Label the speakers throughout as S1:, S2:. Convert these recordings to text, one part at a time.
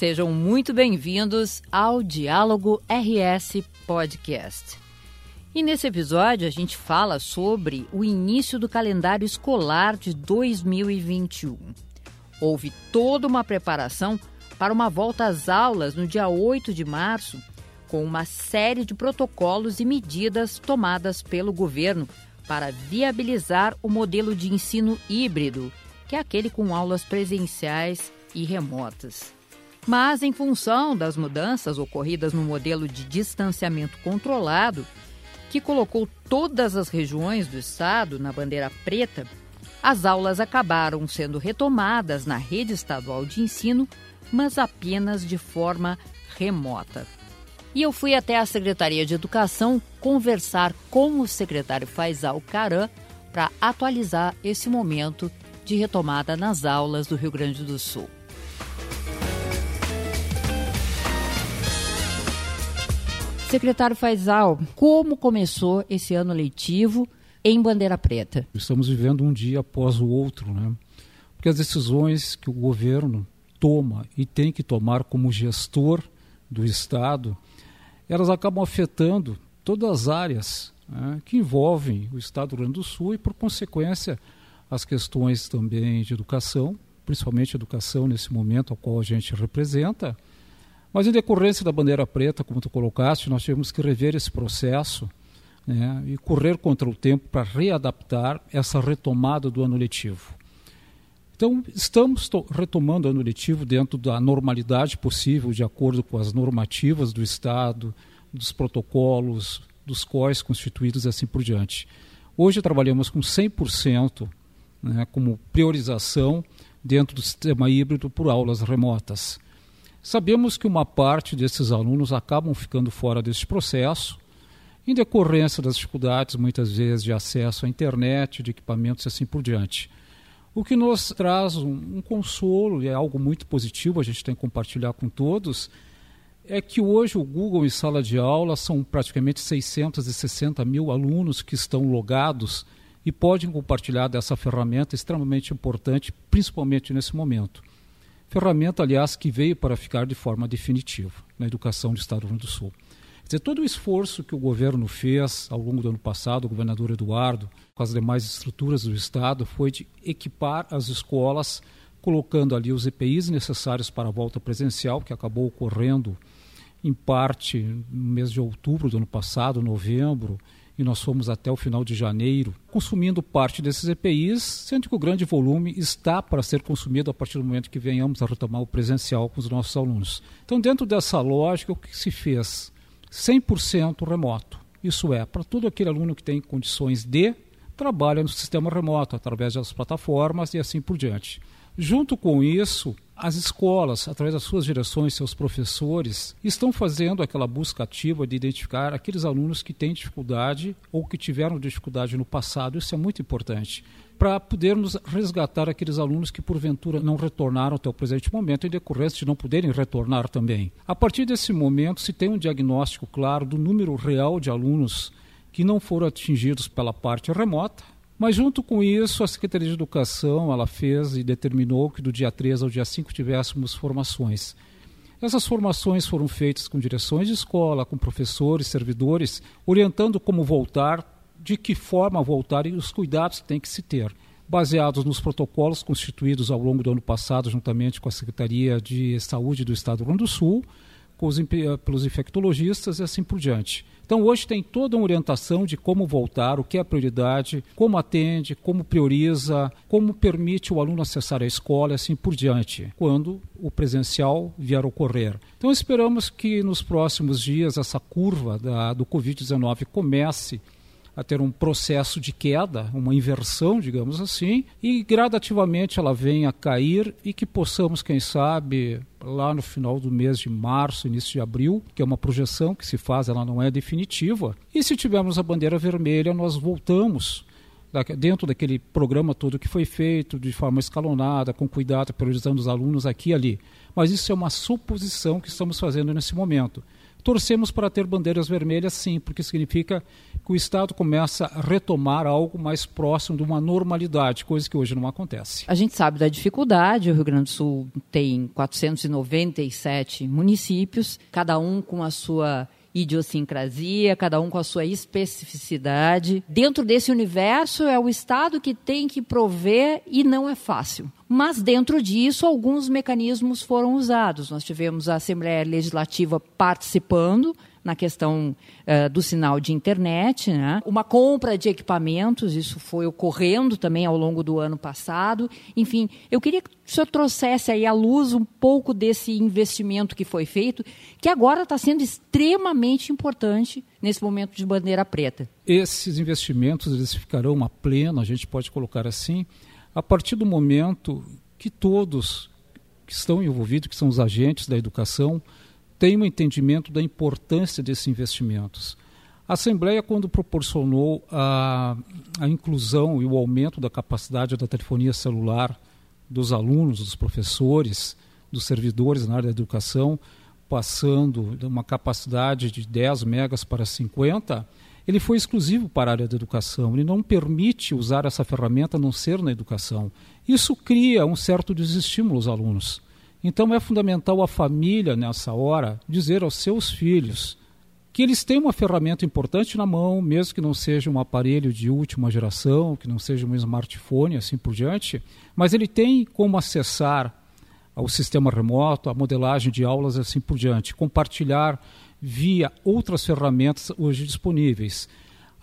S1: Sejam muito bem-vindos ao Diálogo RS Podcast. E nesse episódio a gente fala sobre o início do calendário escolar de 2021. Houve toda uma preparação para uma volta às aulas no dia 8 de março, com uma série de protocolos e medidas tomadas pelo governo para viabilizar o modelo de ensino híbrido, que é aquele com aulas presenciais e remotas. Mas, em função das mudanças ocorridas no modelo de distanciamento controlado, que colocou todas as regiões do estado na bandeira preta, as aulas acabaram sendo retomadas na rede estadual de ensino, mas apenas de forma remota. E eu fui até a Secretaria de Educação conversar com o secretário Faisal Caran para atualizar esse momento de retomada nas aulas do Rio Grande do Sul. Secretário Faisal, como começou esse ano letivo em Bandeira Preta?
S2: Estamos vivendo um dia após o outro, né? Porque as decisões que o governo toma e tem que tomar como gestor do Estado, elas acabam afetando todas as áreas né, que envolvem o Estado do Rio Grande do Sul e, por consequência, as questões também de educação, principalmente educação nesse momento ao qual a gente representa, mas em decorrência da bandeira preta, como tu colocaste, nós tivemos que rever esse processo né, e correr contra o tempo para readaptar essa retomada do ano letivo. Então, estamos retomando o ano letivo dentro da normalidade possível, de acordo com as normativas do Estado, dos protocolos, dos COIs constituídos e assim por diante. Hoje trabalhamos com 100% né, como priorização dentro do sistema híbrido por aulas remotas. Sabemos que uma parte desses alunos acabam ficando fora deste processo, em decorrência das dificuldades, muitas vezes, de acesso à internet, de equipamentos e assim por diante. O que nos traz um, um consolo, e é algo muito positivo, a gente tem que compartilhar com todos, é que hoje o Google em sala de aula são praticamente 660 mil alunos que estão logados e podem compartilhar dessa ferramenta extremamente importante, principalmente nesse momento. Ferramenta, aliás, que veio para ficar de forma definitiva na educação do Estado do Rio Grande do Sul. Quer dizer, todo o esforço que o governo fez ao longo do ano passado, o governador Eduardo, com as demais estruturas do Estado, foi de equipar as escolas, colocando ali os EPIs necessários para a volta presencial, que acabou ocorrendo em parte no mês de outubro do ano passado, novembro, e nós fomos até o final de janeiro, consumindo parte desses EPIs, sendo que o grande volume está para ser consumido a partir do momento que venhamos a retomar o presencial com os nossos alunos. Então, dentro dessa lógica, o que se fez? 100% remoto. Isso é, para todo aquele aluno que tem condições de, trabalha no sistema remoto, através das plataformas e assim por diante. Junto com isso, as escolas, através das suas direções, seus professores, estão fazendo aquela busca ativa de identificar aqueles alunos que têm dificuldade ou que tiveram dificuldade no passado. Isso é muito importante para podermos resgatar aqueles alunos que porventura não retornaram até o presente momento em decorrência de não poderem retornar também. A partir desse momento se tem um diagnóstico claro do número real de alunos que não foram atingidos pela parte remota mas junto com isso, a Secretaria de Educação ela fez e determinou que do dia 3 ao dia 5 tivéssemos formações. Essas formações foram feitas com direções de escola, com professores, servidores, orientando como voltar, de que forma voltar e os cuidados que tem que se ter, baseados nos protocolos constituídos ao longo do ano passado, juntamente com a Secretaria de Saúde do Estado do Rio Grande do Sul, os, pelos infectologistas e assim por diante. Então, hoje tem toda uma orientação de como voltar, o que é prioridade, como atende, como prioriza, como permite o aluno acessar a escola e assim por diante, quando o presencial vier a ocorrer. Então, esperamos que nos próximos dias essa curva da, do Covid-19 comece a ter um processo de queda, uma inversão, digamos assim, e gradativamente ela venha a cair e que possamos, quem sabe, lá no final do mês de março, início de abril, que é uma projeção que se faz, ela não é definitiva. E se tivermos a bandeira vermelha, nós voltamos dentro daquele programa todo que foi feito de forma escalonada, com cuidado, priorizando os alunos aqui e ali. Mas isso é uma suposição que estamos fazendo nesse momento Torcemos para ter bandeiras vermelhas, sim, porque significa que o Estado começa a retomar algo mais próximo de uma normalidade, coisa que hoje não acontece.
S1: A gente sabe da dificuldade, o Rio Grande do Sul tem 497 municípios, cada um com a sua idiosincrasia, cada um com a sua especificidade. Dentro desse universo é o Estado que tem que prover e não é fácil. Mas dentro disso, alguns mecanismos foram usados. Nós tivemos a Assembleia Legislativa participando, na questão uh, do sinal de internet, né? uma compra de equipamentos, isso foi ocorrendo também ao longo do ano passado. Enfim, eu queria que o senhor trouxesse aí à luz um pouco desse investimento que foi feito, que agora está sendo extremamente importante nesse momento de bandeira preta.
S2: Esses investimentos eles ficarão a pleno, a gente pode colocar assim, a partir do momento que todos que estão envolvidos, que são os agentes da educação, tem um entendimento da importância desses investimentos. A Assembleia, quando proporcionou a, a inclusão e o aumento da capacidade da telefonia celular dos alunos, dos professores, dos servidores na área da educação, passando de uma capacidade de 10 megas para 50, ele foi exclusivo para a área da educação. Ele não permite usar essa ferramenta a não ser na educação. Isso cria um certo desestímulo aos alunos. Então é fundamental a família, nessa hora, dizer aos seus filhos que eles têm uma ferramenta importante na mão, mesmo que não seja um aparelho de última geração, que não seja um smartphone, assim por diante, mas ele tem como acessar o sistema remoto, a modelagem de aulas, assim por diante, compartilhar via outras ferramentas hoje disponíveis.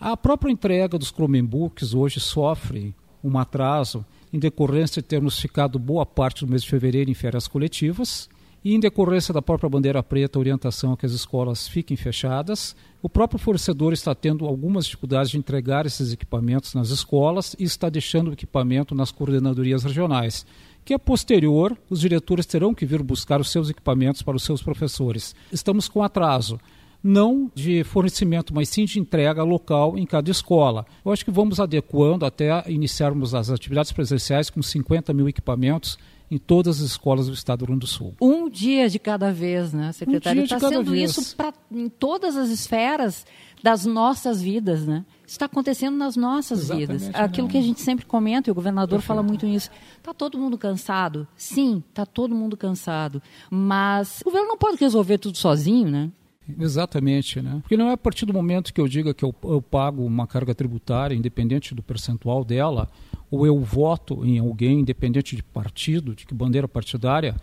S2: A própria entrega dos Chromebooks hoje sofre um atraso em decorrência de termos ficado boa parte do mês de fevereiro em férias coletivas e em decorrência da própria bandeira preta, a orientação é que as escolas fiquem fechadas. O próprio fornecedor está tendo algumas dificuldades de entregar esses equipamentos nas escolas e está deixando o equipamento nas coordenadorias regionais, que a posterior os diretores terão que vir buscar os seus equipamentos para os seus professores. Estamos com atraso não de fornecimento, mas sim de entrega local em cada escola. Eu acho que vamos adequando até iniciarmos as atividades presenciais com 50 mil equipamentos em todas as escolas do estado do Rio Grande do Sul.
S1: Um dia de cada vez, né, secretário?
S2: Um
S1: Está sendo
S2: vez.
S1: isso pra, em todas as esferas das nossas vidas, né? Está acontecendo nas nossas
S2: Exatamente,
S1: vidas. Aquilo
S2: não.
S1: que a gente sempre comenta, e o governador fala muito nisso. Está todo mundo cansado? Sim, está todo mundo cansado. Mas o governo não pode resolver tudo sozinho, né?
S2: Exatamente, né? Porque não é a partir do momento que eu diga que eu, eu, pago uma carga tributária, independente do percentual dela, ou eu voto em alguém, independente de partido, de que bandeira partidária,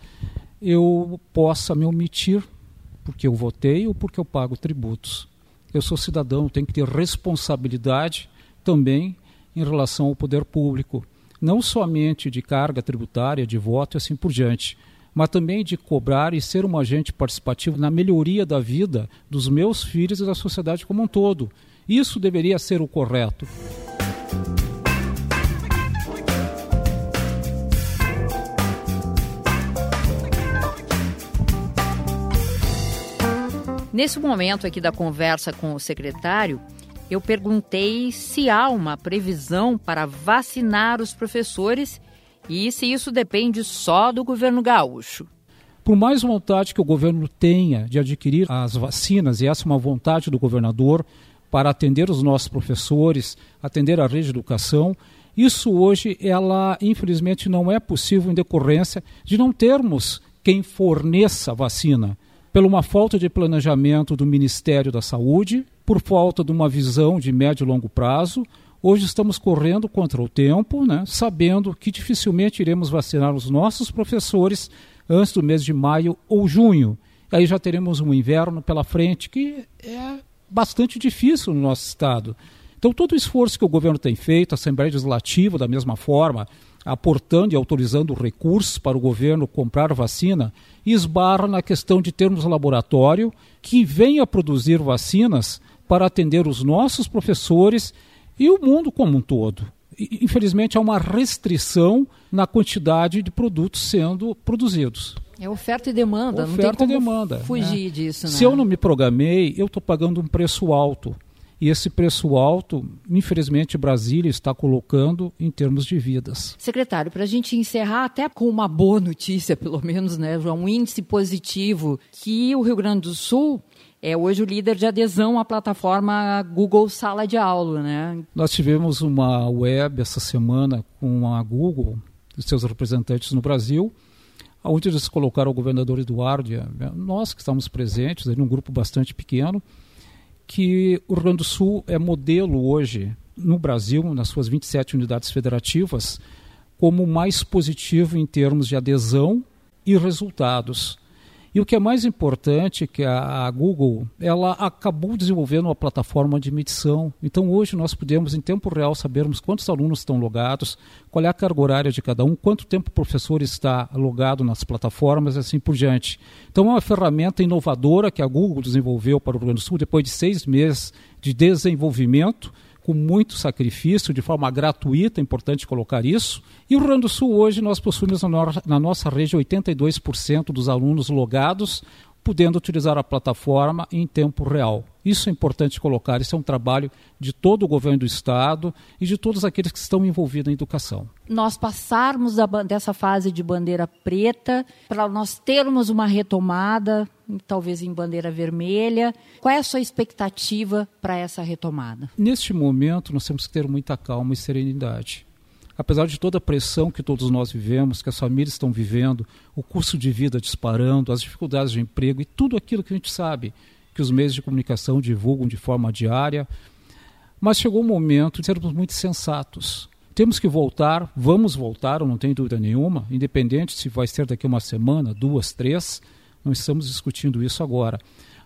S2: eu possa me omitir porque eu votei ou porque eu pago tributos. Eu sou cidadão, tenho que ter responsabilidade também em relação ao poder público, não somente de carga tributária, de voto e assim por diante mas também de cobrar e ser um agente participativo na melhoria da vida dos meus filhos e da sociedade como um todo. Isso deveria ser o correto.
S1: Nesse momento aqui da conversa com o secretário, eu perguntei se há uma previsão para vacinar os professores e se isso depende só do governo gaúcho.
S2: Por mais vontade que o governo tenha de adquirir as vacinas, e essa é uma vontade do governador para atender os nossos professores, atender a rede de educação, isso hoje, ela infelizmente não é possível em decorrência de não termos quem forneça a vacina, pela uma falta de planejamento do Ministério da Saúde, por falta de uma visão de médio e longo prazo, Hoje estamos correndo contra o tempo, né, sabendo que dificilmente iremos vacinar os nossos professores antes do mês de maio ou junho. Aí já teremos um inverno pela frente que é bastante difícil no nosso estado. Então, todo o esforço que o governo tem feito, a Assembleia Legislativa, da mesma forma, aportando e autorizando recursos para o governo comprar vacina, esbarra na questão de termos laboratório que venha produzir vacinas para atender os nossos professores e o mundo como um todo. Infelizmente, há uma restrição na quantidade de produtos sendo produzidos.
S1: É oferta e demanda,
S2: oferta
S1: não tem
S2: como e demanda,
S1: fugir
S2: né?
S1: disso. Né?
S2: Se eu não me programei, eu estou pagando um preço alto. E esse preço alto, infelizmente, Brasília está colocando em termos de vidas.
S1: Secretário, para a gente encerrar até com uma boa notícia, pelo menos, né, um índice positivo que o Rio Grande do Sul é hoje o líder de adesão à plataforma Google Sala de Aula, né?
S2: Nós tivemos uma web essa semana com a Google e seus representantes no Brasil, onde eles colocaram o governador Eduardo, nós que estamos presentes, em um grupo bastante pequeno, que o Rio Grande do Sul é modelo hoje no Brasil, nas suas 27 unidades federativas, como mais positivo em termos de adesão e resultados. E o que é mais importante que a, Google ela acabou desenvolvendo uma plataforma de medição. Então hoje nós podemos em tempo real sabermos quantos alunos estão logados, qual é a carga horária de cada um, quanto tempo o professor está logado nas plataformas e assim por diante. Então é uma ferramenta inovadora que a Google desenvolveu para o Rio Grande do Sul depois de seis meses de desenvolvimento com muito sacrifício, de forma gratuita, é importante colocar isso. E o Rio Grande do Sul, hoje, nós possuímos na nossa rede 82% dos alunos logados, podendo utilizar a plataforma em tempo real. Isso é importante colocar, isso é um trabalho de todo o governo do Estado e de todos aqueles que estão envolvidos em educação.
S1: Nós passarmos da, dessa fase de bandeira preta para nós termos uma retomada, talvez em bandeira vermelha. Qual é a sua expectativa para essa retomada?
S2: Neste momento, nós temos que ter muita calma e serenidade apesar de toda a pressão que todos nós vivemos, que as famílias estão vivendo, o custo de vida disparando, as dificuldades de emprego e tudo aquilo que a gente sabe que os meios de comunicação divulgam de forma diária. Mas chegou o momento de sermos muito sensatos. Temos que voltar, vamos voltar, eu não tenho dúvida nenhuma, independente se vai ser daqui uma semana, duas, três, não estamos discutindo isso agora.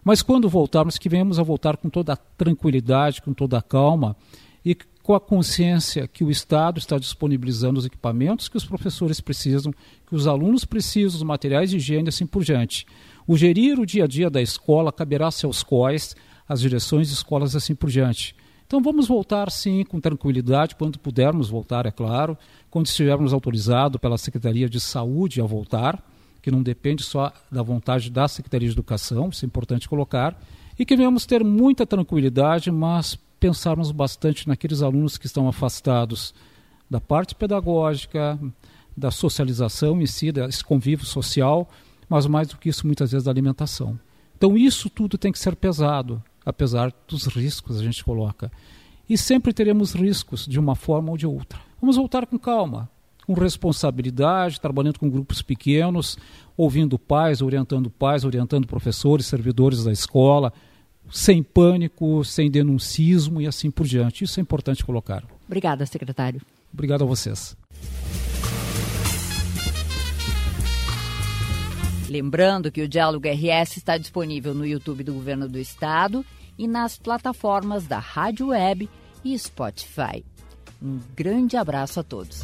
S2: Mas quando voltarmos, que venhamos a voltar com toda a tranquilidade, com toda a calma e com a consciência que o Estado está disponibilizando os equipamentos que os professores precisam, que os alunos precisam, os materiais de higiene assim por diante. O gerir o dia a dia da escola caberá a seus COIs, as direções de escolas assim por diante. Então vamos voltar sim com tranquilidade, quando pudermos voltar, é claro, quando estivermos autorizados pela Secretaria de Saúde a voltar, que não depende só da vontade da Secretaria de Educação, isso é importante colocar, e que venhamos ter muita tranquilidade, mas pensarmos bastante naqueles alunos que estão afastados da parte pedagógica, da socialização em si, desse convívio social, mas mais do que isso, muitas vezes, da alimentação. Então, isso tudo tem que ser pesado, apesar dos riscos que a gente coloca. E sempre teremos riscos, de uma forma ou de outra. Vamos voltar com calma, com responsabilidade, trabalhando com grupos pequenos, ouvindo pais, orientando pais, orientando professores, servidores da escola, sem pânico, sem denuncismo e assim por diante. Isso é importante colocar.
S1: Obrigada, secretário.
S2: Obrigado a vocês.
S1: Lembrando que o Diálogo RS está disponível no YouTube do Governo do Estado e nas plataformas da Rádio Web e Spotify. Um grande abraço a todos.